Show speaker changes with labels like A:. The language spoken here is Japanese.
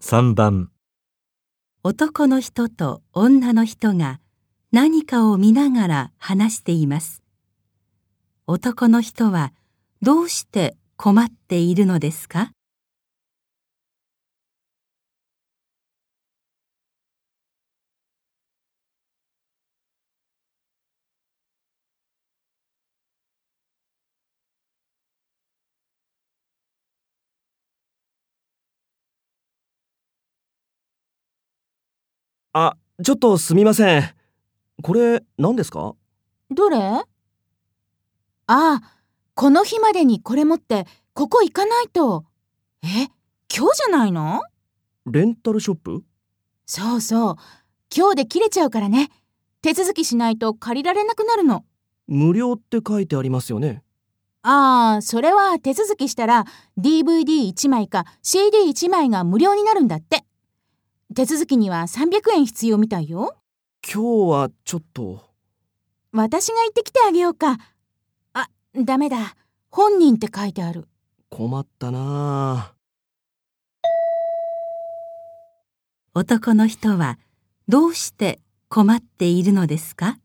A: 3番
B: 男の人と女の人が何かを見ながら話しています。男の人はどうして困っているのですか？
C: あ、ちょっとすみません。これ何ですか？
D: どれ？ああ、この日までにこれ持って、ここ行かないと。え、今日じゃないの？
C: レンタルショップ？
D: そうそう。今日で切れちゃうからね。手続きしないと借りられなくなるの。
C: 無料って書いてありますよね。
D: ああ、それは手続きしたら DVD1 枚か CD1 枚が無料になるんだって。手続きには300円必要みたいよ。
C: 今日はちょっと。
D: 私が行ってきてあげようか。あ、ダメだ。本人って書いてある。
C: 困ったなあ
B: 男の人はどうして困っているのですか？